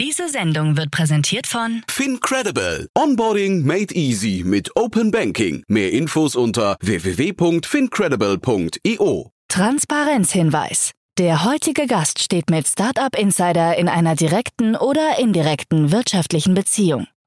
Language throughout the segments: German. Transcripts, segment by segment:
Diese Sendung wird präsentiert von FinCredible. Onboarding made easy mit Open Banking. Mehr Infos unter www.fincredible.io. Transparenzhinweis. Der heutige Gast steht mit Startup Insider in einer direkten oder indirekten wirtschaftlichen Beziehung.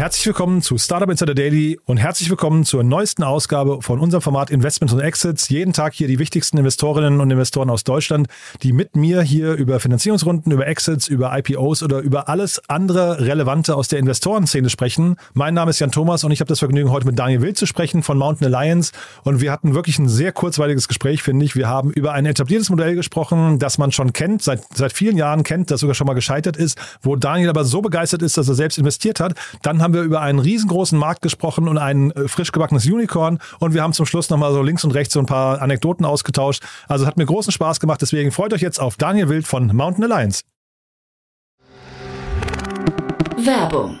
Herzlich willkommen zu Startup Insider Daily und herzlich willkommen zur neuesten Ausgabe von unserem Format Investments und Exits. Jeden Tag hier die wichtigsten Investorinnen und Investoren aus Deutschland, die mit mir hier über Finanzierungsrunden, über Exits, über IPOs oder über alles andere Relevante aus der Investorenszene sprechen. Mein Name ist Jan Thomas und ich habe das Vergnügen, heute mit Daniel Wild zu sprechen von Mountain Alliance. Und wir hatten wirklich ein sehr kurzweiliges Gespräch, finde ich. Wir haben über ein etabliertes Modell gesprochen, das man schon kennt, seit, seit vielen Jahren kennt, das sogar schon mal gescheitert ist, wo Daniel aber so begeistert ist, dass er selbst investiert hat. Dann haben wir über einen riesengroßen Markt gesprochen und ein äh, frisch gebackenes Unicorn. Und wir haben zum Schluss nochmal so links und rechts so ein paar Anekdoten ausgetauscht. Also hat mir großen Spaß gemacht. Deswegen freut euch jetzt auf Daniel Wild von Mountain Alliance. Werbung.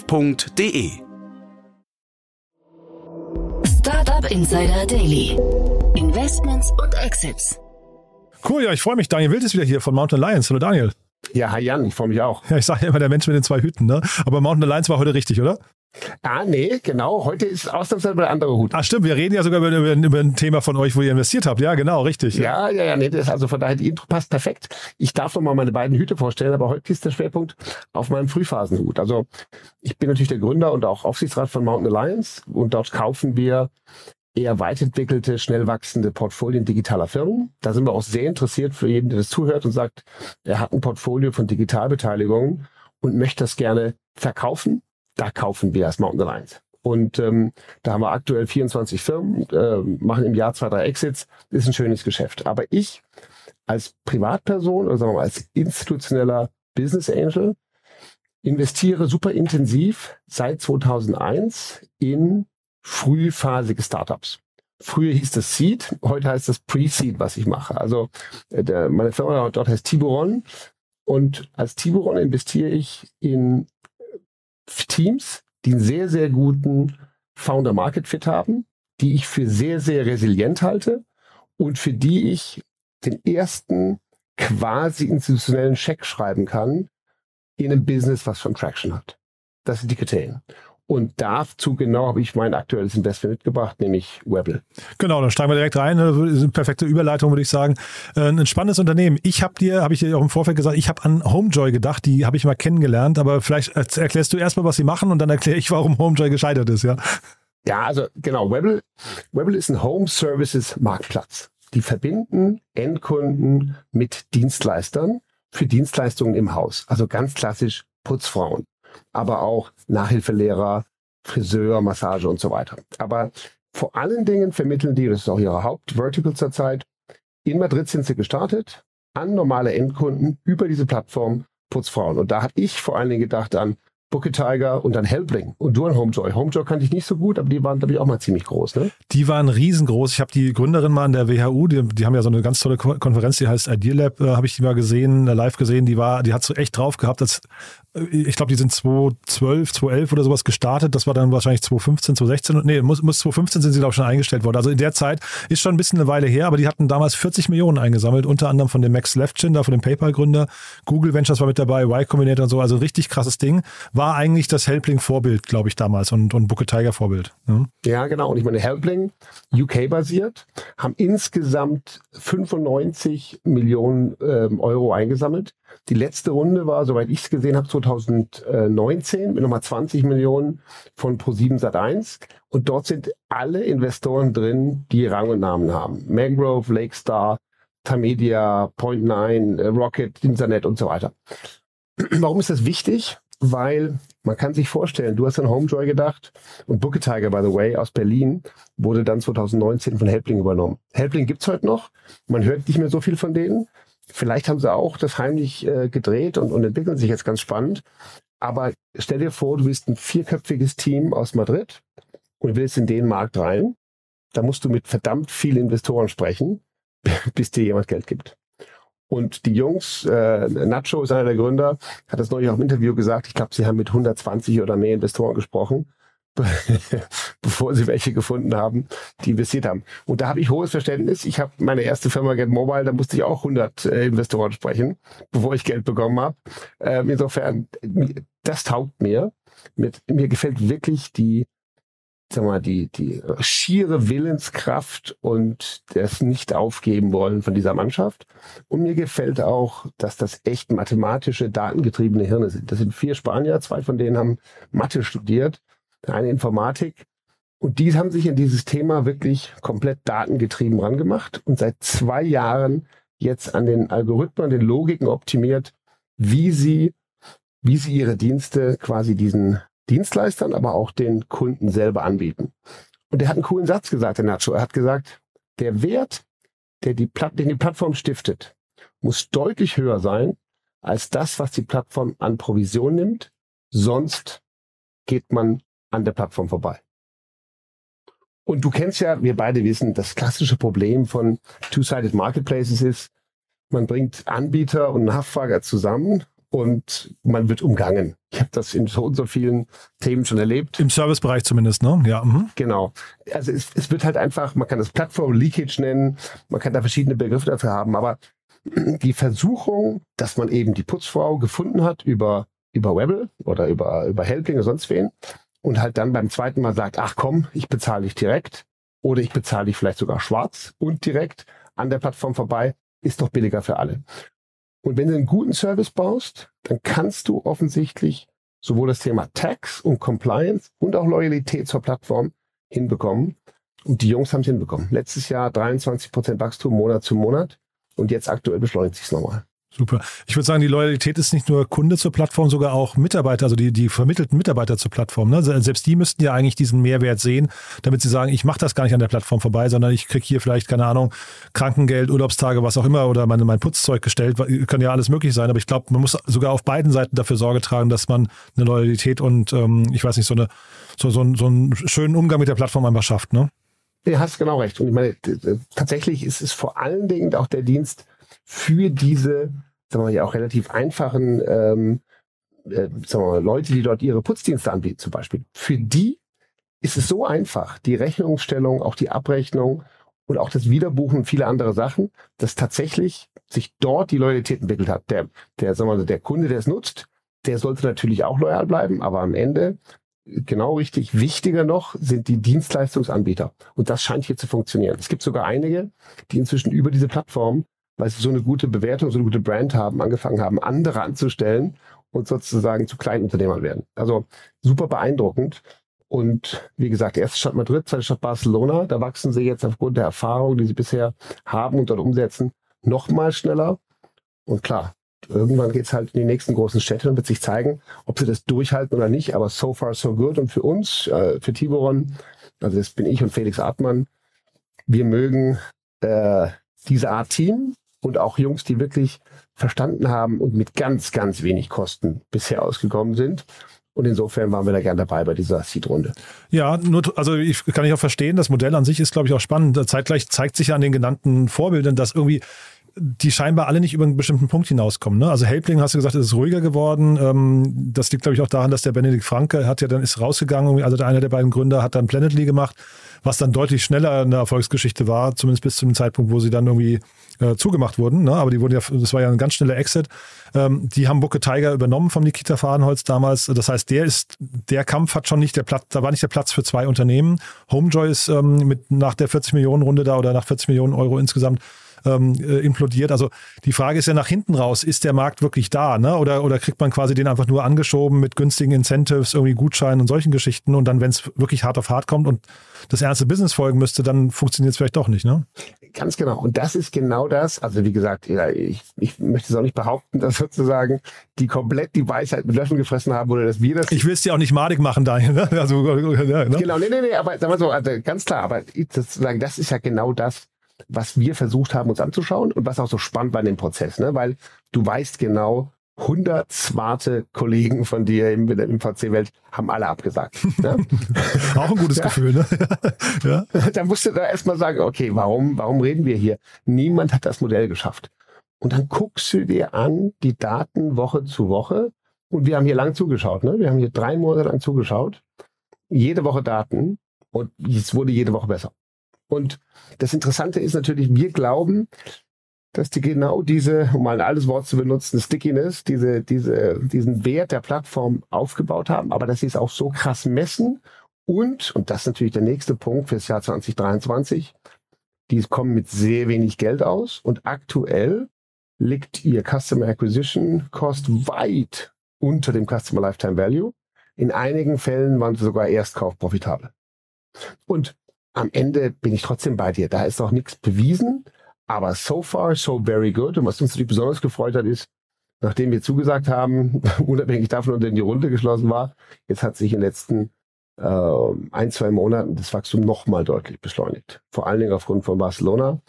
startup.de. Startup Insider Daily. Investments und Exits. Cool, ja, ich freue mich. Daniel Wild ist wieder hier von Mountain Alliance. Hallo Daniel. Ja, hi Jan, ich freue mich auch. Ja, ich sage ja immer der Mensch mit den zwei Hüten, ne? Aber Mountain Alliance war heute richtig, oder? Ah, nee, genau. Heute ist ausnahmsweise der andere Hut. Ah, stimmt. Wir reden ja sogar über, über, über ein Thema von euch, wo ihr investiert habt. Ja, genau, richtig. Ja, ja, ja. Nee, das also von daher, die Intro passt perfekt. Ich darf noch mal meine beiden Hüte vorstellen, aber heute ist der Schwerpunkt auf meinem Frühphasenhut. Also ich bin natürlich der Gründer und auch Aufsichtsrat von Mountain Alliance und dort kaufen wir eher weit entwickelte, schnell wachsende Portfolien digitaler Firmen. Da sind wir auch sehr interessiert für jeden, der das zuhört und sagt, er hat ein Portfolio von Digitalbeteiligungen und möchte das gerne verkaufen da kaufen wir als Mountain Alliance. Und ähm, da haben wir aktuell 24 Firmen, äh, machen im Jahr zwei, drei Exits. Das ist ein schönes Geschäft. Aber ich als Privatperson oder sagen wir mal als institutioneller Business Angel investiere super intensiv seit 2001 in frühphasige Startups. Früher hieß das Seed, heute heißt das Pre-Seed, was ich mache. Also äh, der, meine Firma dort heißt Tiburon und als Tiburon investiere ich in Teams, die einen sehr, sehr guten Founder-Market-Fit haben, die ich für sehr, sehr resilient halte und für die ich den ersten quasi institutionellen Scheck schreiben kann in einem Business, was schon Traction hat. Das sind die Kriterien. Und dazu genau habe ich mein aktuelles Investment mitgebracht, nämlich Webble. Genau, dann steigen wir direkt rein. Perfekte Überleitung, würde ich sagen. Äh, ein spannendes Unternehmen. Ich habe dir, habe ich dir auch im Vorfeld gesagt, ich habe an Homejoy gedacht, die habe ich mal kennengelernt, aber vielleicht erklärst du erstmal, was sie machen und dann erkläre ich, warum Homejoy gescheitert ist, ja? Ja, also genau, Webble, Webble ist ein Home Services Marktplatz. Die verbinden Endkunden mit Dienstleistern für Dienstleistungen im Haus. Also ganz klassisch Putzfrauen aber auch Nachhilfelehrer, Friseur, Massage und so weiter. Aber vor allen Dingen vermitteln die, das ist auch ihre Hauptvertical zurzeit, in Madrid sind sie gestartet, an normale Endkunden über diese Plattform Putzfrauen. Und da habe ich vor allen Dingen gedacht an Booker Tiger und dann Hellbling und du an Homejoy. Homejoy kannte ich nicht so gut, aber die waren, glaube ich, auch mal ziemlich groß, ne? Die waren riesengroß. Ich habe die Gründerin mal an der WHU, die, die, haben ja so eine ganz tolle Konferenz, die heißt Idealab, äh, habe ich die mal gesehen, äh, live gesehen. Die war, die hat so echt drauf gehabt. Das ich glaube, die sind 2012, 2011 oder sowas gestartet. Das war dann wahrscheinlich 2015, 2016. Nee, muss, muss 2015 sind sie, glaube ich, schon eingestellt worden. Also in der Zeit ist schon ein bisschen eine Weile her, aber die hatten damals 40 Millionen eingesammelt, unter anderem von dem Max Levchin, da von dem PayPal-Gründer. Google Ventures war mit dabei, Y Combinator und so. Also richtig krasses Ding. War eigentlich das Helpling-Vorbild, glaube ich, damals und, und Booker Tiger-Vorbild. Ja. ja, genau. Und ich meine, Helpling, UK-basiert, haben insgesamt 95 Millionen ähm, Euro eingesammelt. Die letzte Runde war, soweit ich es gesehen habe, 2019 mit nochmal 20 Millionen von Pro7 Sat1. Und dort sind alle Investoren drin, die Rang und Namen haben. Mangrove, Lakestar, Tamedia, Point9, äh, Rocket, Internet und so weiter. Warum ist das wichtig? Weil man kann sich vorstellen, du hast an Homejoy gedacht und Booker Tiger, by the way, aus Berlin, wurde dann 2019 von Helpling übernommen. Helpling gibt's heute noch. Man hört nicht mehr so viel von denen. Vielleicht haben sie auch das heimlich äh, gedreht und, und entwickeln sich jetzt ganz spannend. Aber stell dir vor, du bist ein vierköpfiges Team aus Madrid und willst in den Markt rein. Da musst du mit verdammt vielen Investoren sprechen, bis dir jemand Geld gibt. Und die Jungs, äh, Nacho ist einer der Gründer, hat das neulich auch im Interview gesagt, ich glaube, sie haben mit 120 oder mehr Investoren gesprochen. bevor sie welche gefunden haben, die investiert haben. Und da habe ich hohes Verständnis. Ich habe meine erste Firma Get Mobile, da musste ich auch 100 äh, Investoren sprechen, bevor ich Geld bekommen habe. Ähm, insofern, das taugt mir. Mit, mir gefällt wirklich die, sag mal, die, die schiere Willenskraft und das nicht aufgeben wollen von dieser Mannschaft. Und mir gefällt auch, dass das echt mathematische, datengetriebene Hirne sind. Das sind vier Spanier, zwei von denen haben Mathe studiert eine Informatik. Und die haben sich in dieses Thema wirklich komplett datengetrieben rangemacht und seit zwei Jahren jetzt an den Algorithmen, den Logiken optimiert, wie sie, wie sie ihre Dienste quasi diesen Dienstleistern, aber auch den Kunden selber anbieten. Und er hat einen coolen Satz gesagt, der Nacho. Er hat gesagt, der Wert, der die, Platt, den die Plattform stiftet, muss deutlich höher sein als das, was die Plattform an Provision nimmt. Sonst geht man an der Plattform vorbei. Und du kennst ja, wir beide wissen, das klassische Problem von Two-Sided Marketplaces ist, man bringt Anbieter und Nachfrager zusammen und man wird umgangen. Ich habe das in so und so vielen Themen schon erlebt. Im Servicebereich zumindest, ne? Ja. Mhm. Genau. Also es, es wird halt einfach, man kann das Plattform Leakage nennen, man kann da verschiedene Begriffe dafür haben, aber die Versuchung, dass man eben die Putzfrau gefunden hat über über Webble oder über über Helpling oder sonst wen und halt dann beim zweiten Mal sagt, ach komm, ich bezahle dich direkt oder ich bezahle dich vielleicht sogar schwarz und direkt an der Plattform vorbei, ist doch billiger für alle. Und wenn du einen guten Service baust, dann kannst du offensichtlich sowohl das Thema Tax und Compliance und auch Loyalität zur Plattform hinbekommen. Und die Jungs haben es hinbekommen. Letztes Jahr 23 Prozent Wachstum Monat zu Monat und jetzt aktuell beschleunigt sich es nochmal. Super. Ich würde sagen, die Loyalität ist nicht nur Kunde zur Plattform, sogar auch Mitarbeiter, also die, die vermittelten Mitarbeiter zur Plattform. Ne? Selbst die müssten ja eigentlich diesen Mehrwert sehen, damit sie sagen, ich mache das gar nicht an der Plattform vorbei, sondern ich kriege hier vielleicht, keine Ahnung, Krankengeld, Urlaubstage, was auch immer oder meine, mein Putzzeug gestellt. Kann ja alles möglich sein, aber ich glaube, man muss sogar auf beiden Seiten dafür Sorge tragen, dass man eine Loyalität und ähm, ich weiß nicht, so, eine, so, so, so einen schönen Umgang mit der Plattform einfach schafft. Ne? Du hast genau recht. Und ich meine, tatsächlich ist es vor allen Dingen auch der Dienst, für diese, sagen wir mal, ja auch relativ einfachen ähm, äh, sagen wir mal, Leute, die dort ihre Putzdienste anbieten zum Beispiel, für die ist es so einfach, die Rechnungsstellung, auch die Abrechnung und auch das Wiederbuchen und viele andere Sachen, dass tatsächlich sich dort die Loyalität entwickelt hat. Der, der, sagen wir mal, der Kunde, der es nutzt, der sollte natürlich auch loyal bleiben, aber am Ende genau richtig. Wichtiger noch sind die Dienstleistungsanbieter. Und das scheint hier zu funktionieren. Es gibt sogar einige, die inzwischen über diese Plattform weil sie so eine gute Bewertung, so eine gute Brand haben, angefangen haben, andere anzustellen und sozusagen zu Kleinunternehmern werden. Also super beeindruckend. Und wie gesagt, erste Stadt Madrid, zweite Stadt Barcelona, da wachsen sie jetzt aufgrund der Erfahrung, die sie bisher haben und dort umsetzen, noch mal schneller. Und klar, irgendwann geht's halt in die nächsten großen Städte und wird sich zeigen, ob sie das durchhalten oder nicht. Aber so far so good. Und für uns, äh, für Tiboron, also das bin ich und Felix Artmann, wir mögen äh, diese Art Team und auch Jungs, die wirklich verstanden haben und mit ganz, ganz wenig Kosten bisher ausgekommen sind. Und insofern waren wir da gern dabei bei dieser Seed-Runde. Ja, nur, also ich kann ich auch verstehen, das Modell an sich ist, glaube ich, auch spannend. Zeitgleich zeigt sich ja an den genannten Vorbildern, dass irgendwie die scheinbar alle nicht über einen bestimmten Punkt hinauskommen. Ne? Also Helpling, hast du gesagt, ist ruhiger geworden. Ähm, das liegt, glaube ich, auch daran, dass der Benedikt Franke hat ja dann ist rausgegangen, also einer der beiden Gründer hat dann Planetly gemacht, was dann deutlich schneller eine Erfolgsgeschichte war, zumindest bis zu dem Zeitpunkt, wo sie dann irgendwie äh, zugemacht wurden. Ne? Aber die wurden ja, das war ja ein ganz schneller Exit. Ähm, die haben Bucke Tiger übernommen vom Nikita Fahrenholz damals. Das heißt, der ist, der Kampf hat schon nicht der Platz, da war nicht der Platz für zwei Unternehmen. Homejoy ist ähm, mit nach der 40 Millionen Runde da oder nach 40 Millionen Euro insgesamt ähm, äh, implodiert. Also die Frage ist ja nach hinten raus, ist der Markt wirklich da? Ne? Oder, oder kriegt man quasi den einfach nur angeschoben mit günstigen Incentives, irgendwie Gutscheinen und solchen Geschichten und dann, wenn es wirklich hart auf hart kommt und das ernste Business folgen müsste, dann funktioniert es vielleicht doch nicht, ne? Ganz genau. Und das ist genau das. Also wie gesagt, ja, ich, ich möchte es auch nicht behaupten, dass sozusagen die komplett die Weisheit mit Löffeln gefressen haben oder dass wir das. Ich will es dir auch nicht madig machen, Daniel. Ne? Also, ja, ne? Genau, nee, nee, nee, aber sag mal so, also ganz klar, aber sozusagen, das ist ja genau das, was wir versucht haben, uns anzuschauen und was auch so spannend war in dem Prozess, ne? weil du weißt genau, 100 smarte Kollegen von dir im, im VC-Welt haben alle abgesagt. Ne? auch ein gutes ja. Gefühl, ne? ja. Da musst du da erstmal sagen, okay, warum, warum reden wir hier? Niemand hat das Modell geschafft. Und dann guckst du dir an die Daten Woche zu Woche. Und wir haben hier lang zugeschaut, ne? Wir haben hier drei Monate lang zugeschaut. Jede Woche Daten. Und es wurde jede Woche besser. Und das Interessante ist natürlich, wir glauben, dass die genau diese, um mal ein altes Wort zu benutzen, Stickiness, diese, diese, diesen Wert der Plattform aufgebaut haben, aber dass sie es auch so krass messen und, und das ist natürlich der nächste Punkt fürs Jahr 2023, die kommen mit sehr wenig Geld aus und aktuell liegt ihr Customer Acquisition Cost weit unter dem Customer Lifetime Value. In einigen Fällen waren sie sogar Erstkauf profitabel. Und am Ende bin ich trotzdem bei dir. Da ist noch nichts bewiesen, aber so far, so very good. Und was uns natürlich besonders gefreut hat, ist, nachdem wir zugesagt haben, unabhängig davon, dass die Runde geschlossen war, jetzt hat sich in den letzten äh, ein, zwei Monaten das Wachstum nochmal deutlich beschleunigt. Vor allen Dingen aufgrund von Barcelona.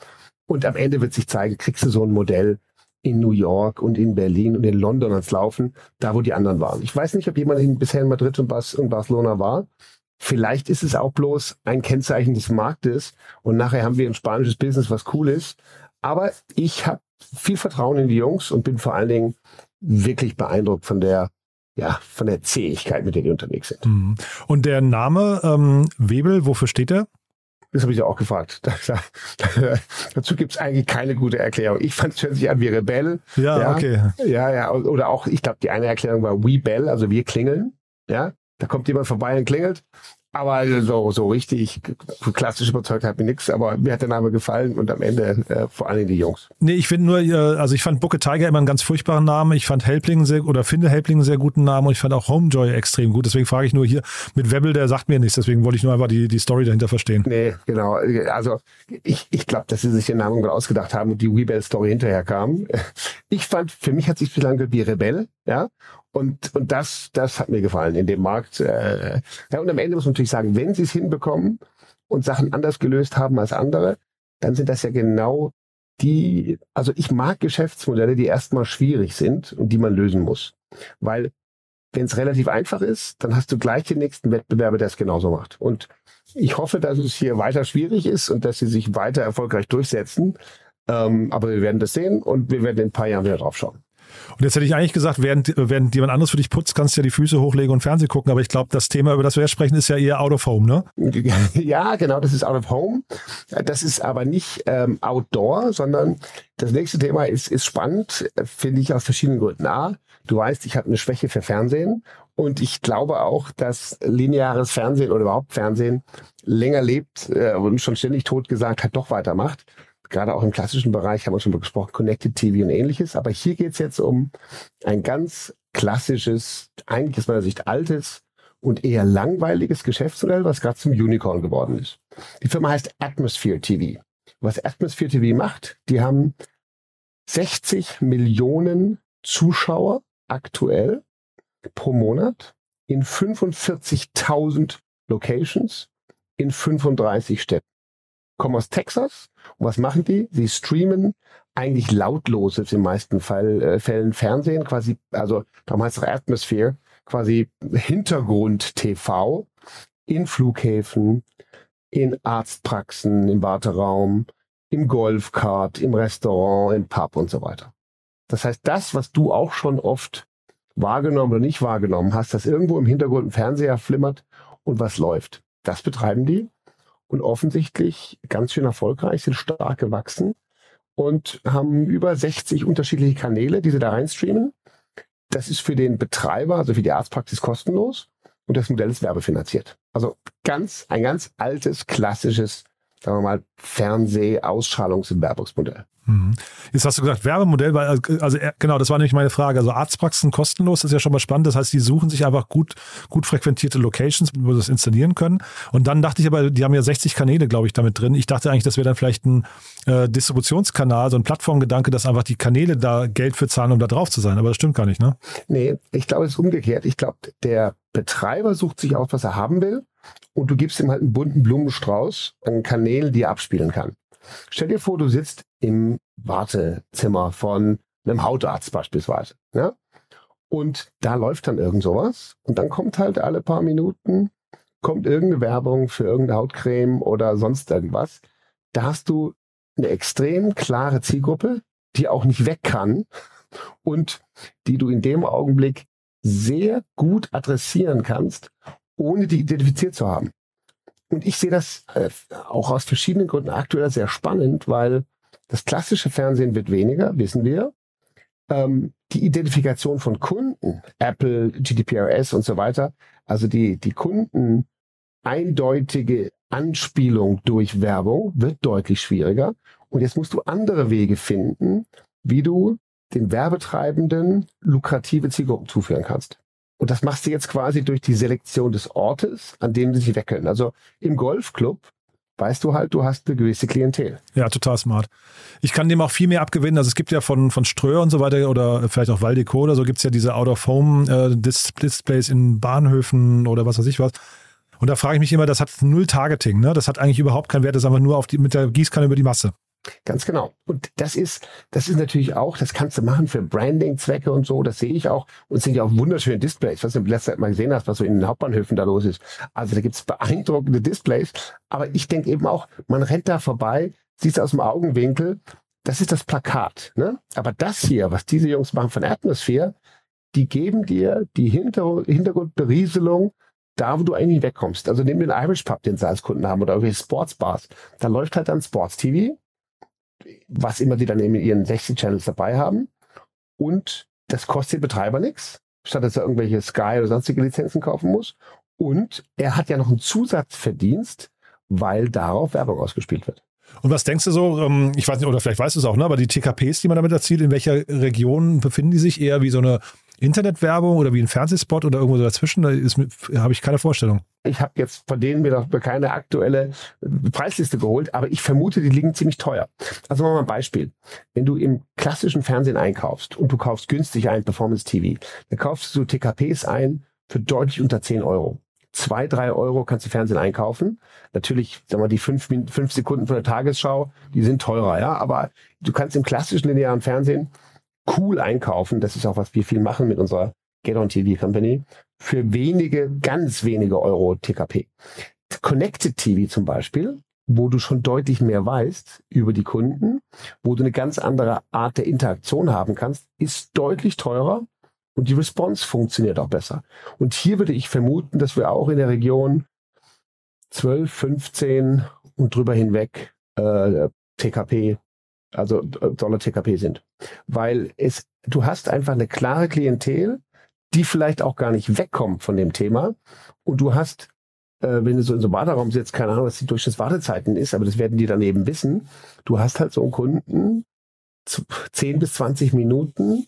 Und am Ende wird sich zeigen, kriegst du so ein Modell in New York und in Berlin und in London ans Laufen, da wo die anderen waren. Ich weiß nicht, ob jemand bisher in Madrid und, Bas und Barcelona war. Vielleicht ist es auch bloß ein Kennzeichen des Marktes und nachher haben wir ein spanisches Business, was cool ist. Aber ich habe viel Vertrauen in die Jungs und bin vor allen Dingen wirklich beeindruckt von der ja, von der Zähigkeit, mit der die unterwegs sind. Mhm. Und der Name ähm, Webel, wofür steht er? Das habe ich ja auch gefragt. dazu gibt es eigentlich keine gute Erklärung. Ich fand es hört sich an wie Rebell. Ja, ja, okay. Ja, ja. Oder auch, ich glaube, die eine Erklärung war We Bell, also wir klingeln. Ja, da kommt jemand vorbei und klingelt. Aber so, so richtig klassisch überzeugt hat mir nichts, aber mir hat der Name gefallen und am Ende äh, vor allem die Jungs. Nee, ich finde nur, äh, also ich fand Bucke Tiger immer einen ganz furchtbaren Namen. Ich fand Helpling sehr, oder finde Helpling einen sehr guten Namen und ich fand auch Homejoy extrem gut. Deswegen frage ich nur hier mit Webel, der sagt mir nichts. Deswegen wollte ich nur einfach die, die Story dahinter verstehen. Nee, genau. Also ich, ich glaube, dass sie sich den Namen ausgedacht haben und die Weebell-Story hinterher kam. Ich fand, für mich hat sich bislang wie Rebell, ja. Und, und das, das hat mir gefallen in dem Markt. Äh, ja, und am Ende muss man natürlich sagen, wenn sie es hinbekommen und Sachen anders gelöst haben als andere, dann sind das ja genau die, also ich mag Geschäftsmodelle, die erstmal schwierig sind und die man lösen muss. Weil wenn es relativ einfach ist, dann hast du gleich den nächsten Wettbewerber, der es genauso macht. Und ich hoffe, dass es hier weiter schwierig ist und dass sie sich weiter erfolgreich durchsetzen. Ähm, aber wir werden das sehen und wir werden in ein paar Jahren wieder drauf schauen. Und jetzt hätte ich eigentlich gesagt, während, während jemand anderes für dich putzt, kannst du ja die Füße hochlegen und Fernsehen gucken. Aber ich glaube, das Thema, über das wir jetzt sprechen, ist ja eher out of home, ne? Ja, genau, das ist out of home. Das ist aber nicht ähm, outdoor, sondern das nächste Thema ist, ist spannend, finde ich aus verschiedenen Gründen. A, du weißt, ich habe eine Schwäche für Fernsehen. Und ich glaube auch, dass lineares Fernsehen oder überhaupt Fernsehen länger lebt äh, und schon ständig tot gesagt hat, doch weitermacht gerade auch im klassischen Bereich haben wir schon gesprochen, Connected TV und ähnliches. Aber hier geht es jetzt um ein ganz klassisches, eigentlich aus meiner Sicht altes und eher langweiliges Geschäftsmodell, was gerade zum Unicorn geworden ist. Die Firma heißt Atmosphere TV. Was Atmosphere TV macht, die haben 60 Millionen Zuschauer aktuell pro Monat in 45.000 Locations in 35 Städten kommen aus Texas. Und was machen die? Sie streamen eigentlich lautlos in den meisten Fall, äh, Fällen Fernsehen, quasi, also darum heißt es Atmosphere, quasi Hintergrund-TV in Flughäfen, in Arztpraxen, im Warteraum, im Golfkart, im Restaurant, im Pub und so weiter. Das heißt, das, was du auch schon oft wahrgenommen oder nicht wahrgenommen hast, dass irgendwo im Hintergrund ein Fernseher flimmert und was läuft. Das betreiben die und offensichtlich ganz schön erfolgreich, sind stark gewachsen und haben über 60 unterschiedliche Kanäle, die sie da reinstreamen. Das ist für den Betreiber, also für die Arztpraxis kostenlos und das Modell ist werbefinanziert. Also ganz, ein ganz altes, klassisches, sagen wir mal, Fernseh-Ausstrahlungs- und Werbungsmodell. Mhm. Jetzt hast du gesagt, Werbemodell, weil, also äh, genau, das war nämlich meine Frage. Also Arztpraxen kostenlos, ist ja schon mal spannend. Das heißt, die suchen sich einfach gut, gut frequentierte Locations, wo sie das installieren können. Und dann dachte ich aber, die haben ja 60 Kanäle, glaube ich, damit drin. Ich dachte eigentlich, das wäre dann vielleicht ein äh, Distributionskanal, so ein Plattformgedanke, dass einfach die Kanäle da Geld für zahlen, um da drauf zu sein. Aber das stimmt gar nicht, ne? Nee, ich glaube, es ist umgekehrt. Ich glaube, der Betreiber sucht sich aus, was er haben will. Und du gibst ihm halt einen bunten Blumenstrauß an Kanälen, die er abspielen kann. Stell dir vor, du sitzt im Wartezimmer von einem Hautarzt beispielsweise. Ja? Und da läuft dann irgend sowas. Und dann kommt halt alle paar Minuten, kommt irgendeine Werbung für irgendeine Hautcreme oder sonst irgendwas. Da hast du eine extrem klare Zielgruppe, die auch nicht weg kann und die du in dem Augenblick sehr gut adressieren kannst, ohne die identifiziert zu haben. Und ich sehe das äh, auch aus verschiedenen Gründen aktuell sehr spannend, weil das klassische Fernsehen wird weniger, wissen wir. Ähm, die Identifikation von Kunden, Apple, GDPRS und so weiter, also die, die Kunden eindeutige Anspielung durch Werbung wird deutlich schwieriger. Und jetzt musst du andere Wege finden, wie du den Werbetreibenden lukrative Zielgruppen zuführen kannst. Und das machst du jetzt quasi durch die Selektion des Ortes, an dem sie sich weckeln. Also im Golfclub weißt du halt, du hast eine gewisse Klientel. Ja, total smart. Ich kann dem auch viel mehr abgewinnen. Also es gibt ja von, von Ströer und so weiter oder vielleicht auch Valdeco oder so gibt es ja diese Out-of-Home-Displays äh, in Bahnhöfen oder was weiß ich was. Und da frage ich mich immer, das hat null Targeting. Ne? Das hat eigentlich überhaupt keinen Wert. Das ist einfach nur auf die, mit der Gießkanne über die Masse. Ganz genau. Und das ist, das ist natürlich auch, das kannst du machen für Branding-Zwecke und so, das sehe ich auch. Und es sind ja auch wunderschöne Displays, was du in letzter Zeit mal gesehen hast, was so in den Hauptbahnhöfen da los ist. Also da gibt's beeindruckende Displays. Aber ich denke eben auch, man rennt da vorbei, siehst aus dem Augenwinkel, das ist das Plakat. Ne? Aber das hier, was diese Jungs machen von Atmosphere, die geben dir die Hinter Hintergrundberieselung da, wo du eigentlich wegkommst. Also nimm den Irish Pub, den sie als Kunden haben, oder irgendwelche Sportsbars. Da läuft halt dann Sports TV was immer die dann in ihren 60 Channels dabei haben. Und das kostet den Betreiber nichts, statt dass er irgendwelche Sky oder sonstige Lizenzen kaufen muss. Und er hat ja noch einen Zusatzverdienst, weil darauf Werbung ausgespielt wird. Und was denkst du so, ähm, ich weiß nicht, oder vielleicht weißt du es auch, ne, aber die TKPs, die man damit erzielt, in welcher Region befinden die sich? Eher wie so eine Internetwerbung oder wie ein Fernsehspot oder irgendwo dazwischen? Da habe ich keine Vorstellung. Ich habe jetzt von denen mir noch keine aktuelle Preisliste geholt, aber ich vermute, die liegen ziemlich teuer. Also mal ein Beispiel. Wenn du im klassischen Fernsehen einkaufst und du kaufst günstig ein Performance TV, dann kaufst du TKPs ein für deutlich unter 10 Euro. Zwei, drei Euro kannst du Fernsehen einkaufen. Natürlich, sag mal, die fünf, fünf Sekunden von der Tagesschau, die sind teurer, ja. Aber du kannst im klassischen linearen Fernsehen cool einkaufen. Das ist auch, was wir viel machen mit unserer Get On TV Company. Für wenige, ganz wenige Euro TKP. Connected TV zum Beispiel, wo du schon deutlich mehr weißt über die Kunden, wo du eine ganz andere Art der Interaktion haben kannst, ist deutlich teurer und die Response funktioniert auch besser. Und hier würde ich vermuten, dass wir auch in der Region 12, 15 und drüber hinweg äh, TKP also äh, Dollar TKP sind. Weil es, du hast einfach eine klare Klientel, die vielleicht auch gar nicht wegkommt von dem Thema. Und du hast, äh, wenn du so in so einem Warteraum sitzt, keine Ahnung, was die Durchschnittswartezeiten ist, aber das werden die dann eben wissen. Du hast halt so einen Kunden, 10 bis 20 Minuten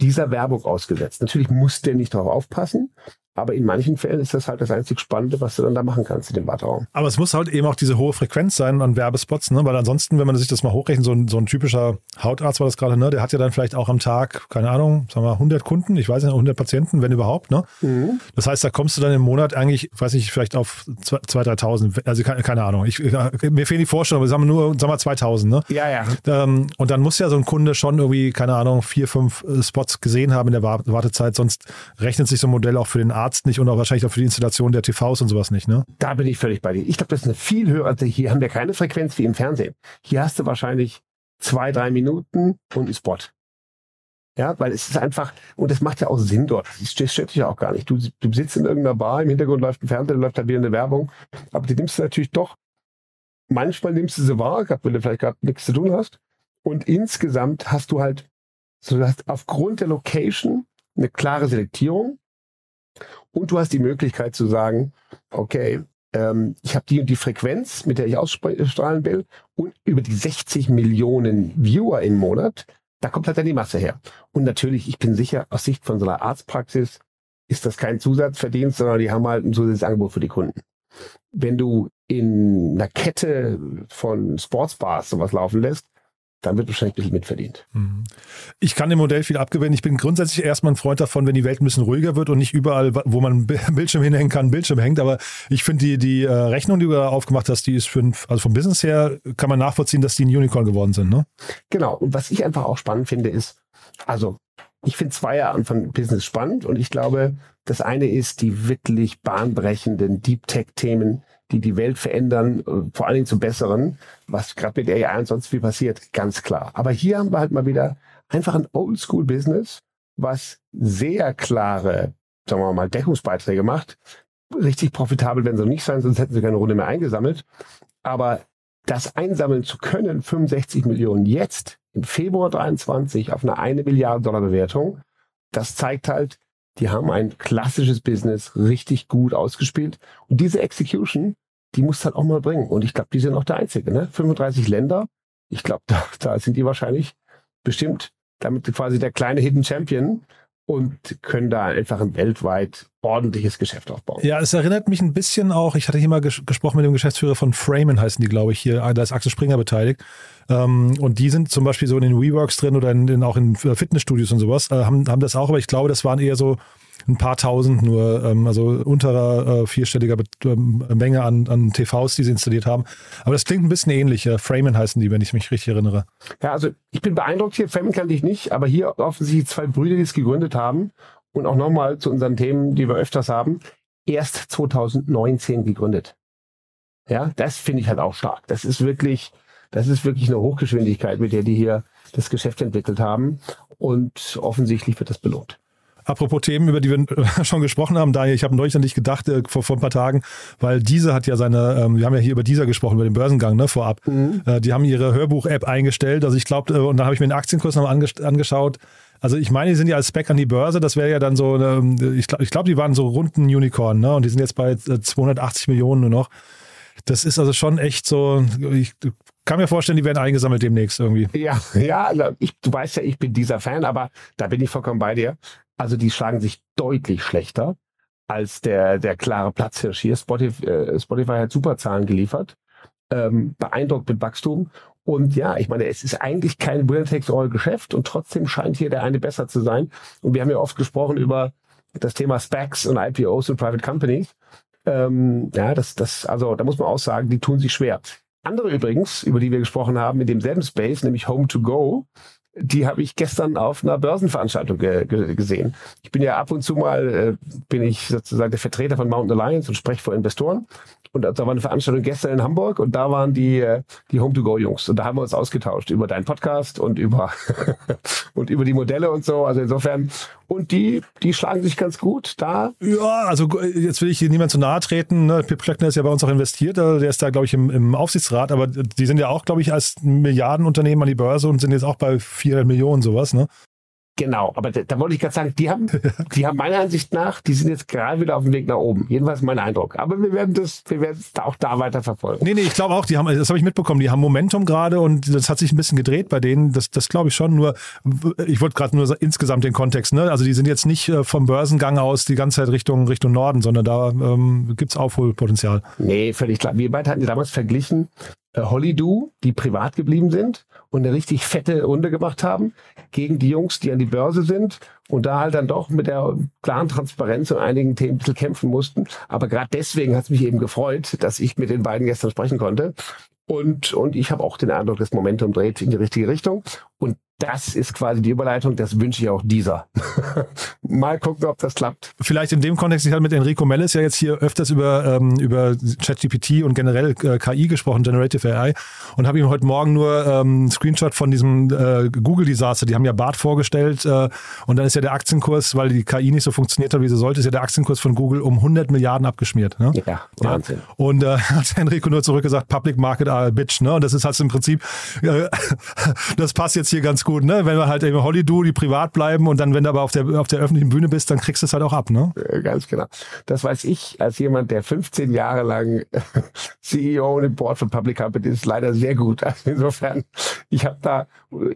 dieser Werbung ausgesetzt. Natürlich muss der nicht darauf aufpassen, aber in manchen Fällen ist das halt das einzig Spannende, was du dann da machen kannst in dem Warteraum. Aber es muss halt eben auch diese hohe Frequenz sein an Werbespots, ne? weil ansonsten, wenn man sich das mal hochrechnet, so ein, so ein typischer Hautarzt war das gerade, ne? der hat ja dann vielleicht auch am Tag, keine Ahnung, sagen wir 100 Kunden, ich weiß nicht, 100 Patienten, wenn überhaupt. Ne? Mhm. Das heißt, da kommst du dann im Monat eigentlich, weiß nicht, vielleicht auf 2.000, 3.000, also keine, keine, Ahnung. Ich, mir fehlen die Vorstellungen, aber sagen wir nur, sagen wir 2.000. Ne? Ja, ja. Ähm, und dann muss ja so ein Kunde schon irgendwie, keine Ahnung, vier, fünf äh, Spots gesehen haben in der Wartezeit, sonst rechnet sich so ein Modell auch für den Arzt nicht und auch wahrscheinlich auch für die Installation der TVs und sowas nicht, ne? Da bin ich völlig bei dir. Ich glaube, das ist eine viel höhere, also hier haben wir keine Frequenz wie im Fernsehen. Hier hast du wahrscheinlich zwei, drei Minuten und einen Spot. Ja, weil es ist einfach, und das macht ja auch Sinn dort. Das stört dich ja auch gar nicht. Du, du sitzt in irgendeiner Bar, im Hintergrund läuft ein Fernseher, läuft da wieder eine Werbung. Aber die nimmst du natürlich doch, manchmal nimmst du sie wahr, wenn du vielleicht gerade nichts zu tun hast. Und insgesamt hast du halt, so du hast aufgrund der Location eine klare Selektierung. Und du hast die Möglichkeit zu sagen, okay, ähm, ich habe die und die Frequenz, mit der ich ausstrahlen will. Und über die 60 Millionen Viewer im Monat da kommt halt dann die Masse her. Und natürlich, ich bin sicher, aus Sicht von so einer Arztpraxis ist das kein Zusatzverdienst, sondern die haben halt ein zusätzliches Angebot für die Kunden. Wenn du in einer Kette von Sportsbars sowas laufen lässt, dann wird wahrscheinlich ein bisschen mitverdient. Mhm. Ich kann dem Modell viel abgewinnen. Ich bin grundsätzlich erstmal ein Freund davon, wenn die Welt ein bisschen ruhiger wird und nicht überall, wo man Bildschirm hinhängen kann, Bildschirm hängt. Aber ich finde die, die äh, Rechnung, die du da aufgemacht hast, die ist für, also vom Business her, kann man nachvollziehen, dass die ein Unicorn geworden sind. Ne? Genau. Und was ich einfach auch spannend finde, ist, also ich finde zwei Arten von Business spannend und ich glaube, das eine ist die wirklich bahnbrechenden Deep Tech Themen, die die Welt verändern, äh, vor allen Dingen zum Besseren, was gerade mit AI und sonst viel passiert, ganz klar. Aber hier haben wir halt mal wieder einfach ein Oldschool-Business, was sehr klare, sagen wir mal, Deckungsbeiträge macht. Richtig profitabel werden sie nicht sein, sonst hätten sie keine Runde mehr eingesammelt. Aber das einsammeln zu können, 65 Millionen jetzt im Februar 23 auf eine eine Milliarde Dollar Bewertung, das zeigt halt, die haben ein klassisches Business richtig gut ausgespielt. Und diese Execution, die muss halt auch mal bringen. Und ich glaube, die sind auch der Einzige. Ne? 35 Länder. Ich glaube, da, da sind die wahrscheinlich bestimmt damit quasi der kleine Hidden Champion und können da einfach ein weltweit ordentliches Geschäft aufbauen. Ja, es erinnert mich ein bisschen auch, ich hatte hier mal ges gesprochen mit dem Geschäftsführer von Framen, heißen die, glaube ich, hier, da ist Axel Springer beteiligt. Ähm, und die sind zum Beispiel so in den WeWorks drin oder in, in, auch in Fitnessstudios und sowas, äh, haben, haben das auch, aber ich glaube, das waren eher so ein paar tausend nur, ähm, also unterer äh, vierstelliger ähm, Menge an, an TVs, die sie installiert haben. Aber das klingt ein bisschen ähnlich. Äh, Framen heißen die, wenn ich mich richtig erinnere. Ja, also ich bin beeindruckt hier. Framen kannte ich nicht, aber hier offensichtlich zwei Brüder, die es gegründet haben. Und auch nochmal zu unseren Themen, die wir öfters haben. Erst 2019 gegründet. Ja, das finde ich halt auch stark. Das ist wirklich, das ist wirklich eine Hochgeschwindigkeit, mit der die hier das Geschäft entwickelt haben. Und offensichtlich wird das belohnt. Apropos Themen, über die wir schon gesprochen haben, Daniel, ich habe neulich an dich gedacht äh, vor, vor ein paar Tagen, weil diese hat ja seine, ähm, wir haben ja hier über dieser gesprochen, über den Börsengang ne, vorab. Mhm. Äh, die haben ihre Hörbuch-App eingestellt. Also ich glaube, äh, und da habe ich mir den Aktienkurs noch ange angeschaut. Also ich meine, die sind ja als Spec an die Börse, das wäre ja dann so, ähm, ich glaube, ich glaub, die waren so runden Unicorn, ne? Und die sind jetzt bei 280 äh, Millionen nur noch. Das ist also schon echt so, ich kann mir vorstellen, die werden eingesammelt demnächst irgendwie. Ja, ja, also ich, du weißt ja, ich bin dieser Fan, aber da bin ich vollkommen bei dir. Also die schlagen sich deutlich schlechter als der, der klare Platzhirsch hier. Spotify, äh, Spotify hat super Zahlen geliefert, ähm, beeindruckt mit Wachstum. Und ja, ich meine, es ist eigentlich kein Winner-Takes-All-Geschäft und trotzdem scheint hier der eine besser zu sein. Und wir haben ja oft gesprochen über das Thema Specs und IPOs und Private Companies. Ähm, ja, das, das, also da muss man auch sagen, die tun sich schwer. Andere übrigens, über die wir gesprochen haben, in demselben Space, nämlich Home to Go, die habe ich gestern auf einer Börsenveranstaltung ge ge gesehen. Ich bin ja ab und zu mal, äh, bin ich sozusagen der Vertreter von Mountain Alliance und spreche vor Investoren. Und da war eine Veranstaltung gestern in Hamburg und da waren die, äh, die Home-to-Go-Jungs. Und da haben wir uns ausgetauscht über deinen Podcast und über, und über die Modelle und so. Also insofern, und die, die schlagen sich ganz gut da. Ja, also jetzt will ich hier niemand zu nahe treten. Ne? Pip Klöckner ist ja bei uns auch investiert. Also der ist da, glaube ich, im, im Aufsichtsrat. Aber die sind ja auch, glaube ich, als Milliardenunternehmen an die Börse und sind jetzt auch bei 400 Millionen sowas. Ne? Genau, aber da, da wollte ich gerade sagen, die haben, die haben meiner Ansicht nach, die sind jetzt gerade wieder auf dem Weg nach oben. Jedenfalls mein Eindruck. Aber wir werden das, wir werden es auch da weiter verfolgen. Nee, nee, ich glaube auch, die haben, das habe ich mitbekommen, die haben Momentum gerade und das hat sich ein bisschen gedreht bei denen. Das, das glaube ich schon. Nur, ich wollte gerade nur insgesamt den Kontext, ne? Also die sind jetzt nicht äh, vom Börsengang aus die ganze Zeit Richtung, Richtung Norden, sondern da ähm, gibt es Aufholpotenzial. Nee, völlig klar. Wir beide hatten ja damals verglichen, äh, Hollydo, die privat geblieben sind und eine richtig fette Runde gemacht haben, gegen die Jungs, die an die Börse sind und da halt dann doch mit der klaren Transparenz und einigen Themen ein bisschen kämpfen mussten. Aber gerade deswegen hat es mich eben gefreut, dass ich mit den beiden gestern sprechen konnte. Und, und ich habe auch den Eindruck, das Momentum dreht in die richtige Richtung. Und das ist quasi die Überleitung, das wünsche ich auch dieser. Mal gucken, ob das klappt. Vielleicht in dem Kontext, ich habe mit Enrico Mellis ja jetzt hier öfters über, ähm, über ChatGPT und generell äh, KI gesprochen, Generative AI, und habe ihm heute Morgen nur ähm, Screenshot von diesem äh, Google-Desaster, die haben ja BART vorgestellt äh, und dann ist ja der Aktienkurs, weil die KI nicht so funktioniert hat, wie sie sollte, ist ja der Aktienkurs von Google um 100 Milliarden abgeschmiert. Ne? Ja, Wahnsinn. Ja. Und äh, hat Enrico nur zurückgesagt, Public Market are a bitch. Ne? Und das ist halt im Prinzip, äh, das passt jetzt hier ganz gut, ne? wenn wir halt eben Hollywood, die privat bleiben und dann, wenn du aber auf der, auf der öffentlichen Bühne bist, dann kriegst du es halt auch ab. Ne? Ganz genau. Das weiß ich als jemand, der 15 Jahre lang CEO und im Board von Public Company ist, leider sehr gut. Also insofern, ich habe da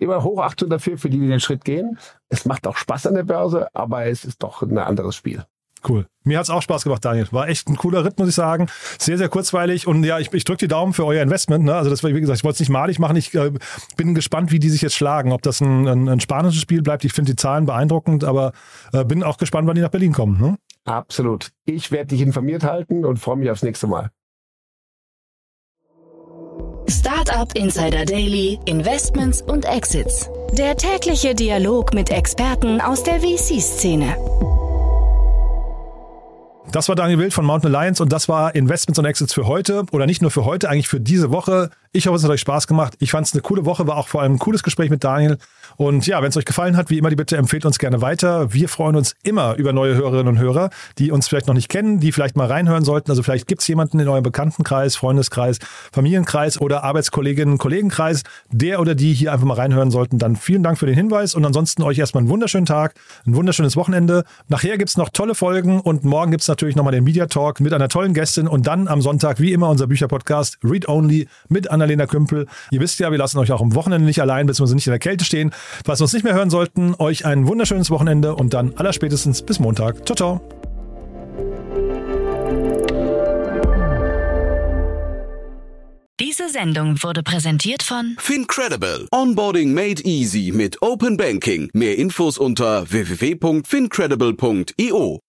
immer Hochachtung dafür, für die, die den Schritt gehen. Es macht auch Spaß an der Börse, aber es ist doch ein anderes Spiel. Cool. Mir hat's auch Spaß gemacht, Daniel. War echt ein cooler Ritt, muss ich sagen. Sehr, sehr kurzweilig. Und ja, ich, ich drücke die Daumen für euer Investment. Ne? Also das war, wie gesagt, ich wollte es nicht malig machen. Ich äh, bin gespannt, wie die sich jetzt schlagen. Ob das ein, ein, ein spanisches Spiel bleibt. Ich finde die Zahlen beeindruckend, aber äh, bin auch gespannt, wann die nach Berlin kommen. Ne? Absolut. Ich werde dich informiert halten und freue mich aufs nächste Mal. Startup Insider Daily, Investments und Exits. Der tägliche Dialog mit Experten aus der VC-Szene. Das war Daniel Wild von Mountain Alliance und das war Investments und Exits für heute oder nicht nur für heute, eigentlich für diese Woche. Ich hoffe, es hat euch Spaß gemacht. Ich fand es eine coole Woche, war auch vor allem ein cooles Gespräch mit Daniel. Und ja, wenn es euch gefallen hat, wie immer, die Bitte empfehlt uns gerne weiter. Wir freuen uns immer über neue Hörerinnen und Hörer, die uns vielleicht noch nicht kennen, die vielleicht mal reinhören sollten. Also vielleicht gibt es jemanden in eurem Bekanntenkreis, Freundeskreis, Familienkreis oder Arbeitskolleginnen, Kollegenkreis, der oder die hier einfach mal reinhören sollten. Dann vielen Dank für den Hinweis und ansonsten euch erstmal einen wunderschönen Tag, ein wunderschönes Wochenende. Nachher gibt es noch tolle Folgen und morgen gibt es natürlich nochmal den Media Talk mit einer tollen Gästin und dann am Sonntag, wie immer, unser Bücherpodcast Read Only mit Annalena Kümpel. Ihr wisst ja, wir lassen euch auch am Wochenende nicht allein, beziehungsweise nicht in der Kälte stehen. Was uns nicht mehr hören sollten, euch ein wunderschönes Wochenende und dann allerspätestens bis Montag. Ciao, ciao. Diese Sendung wurde präsentiert von Fincredible. Onboarding made easy mit Open Banking. Mehr Infos unter www.fincredible.io.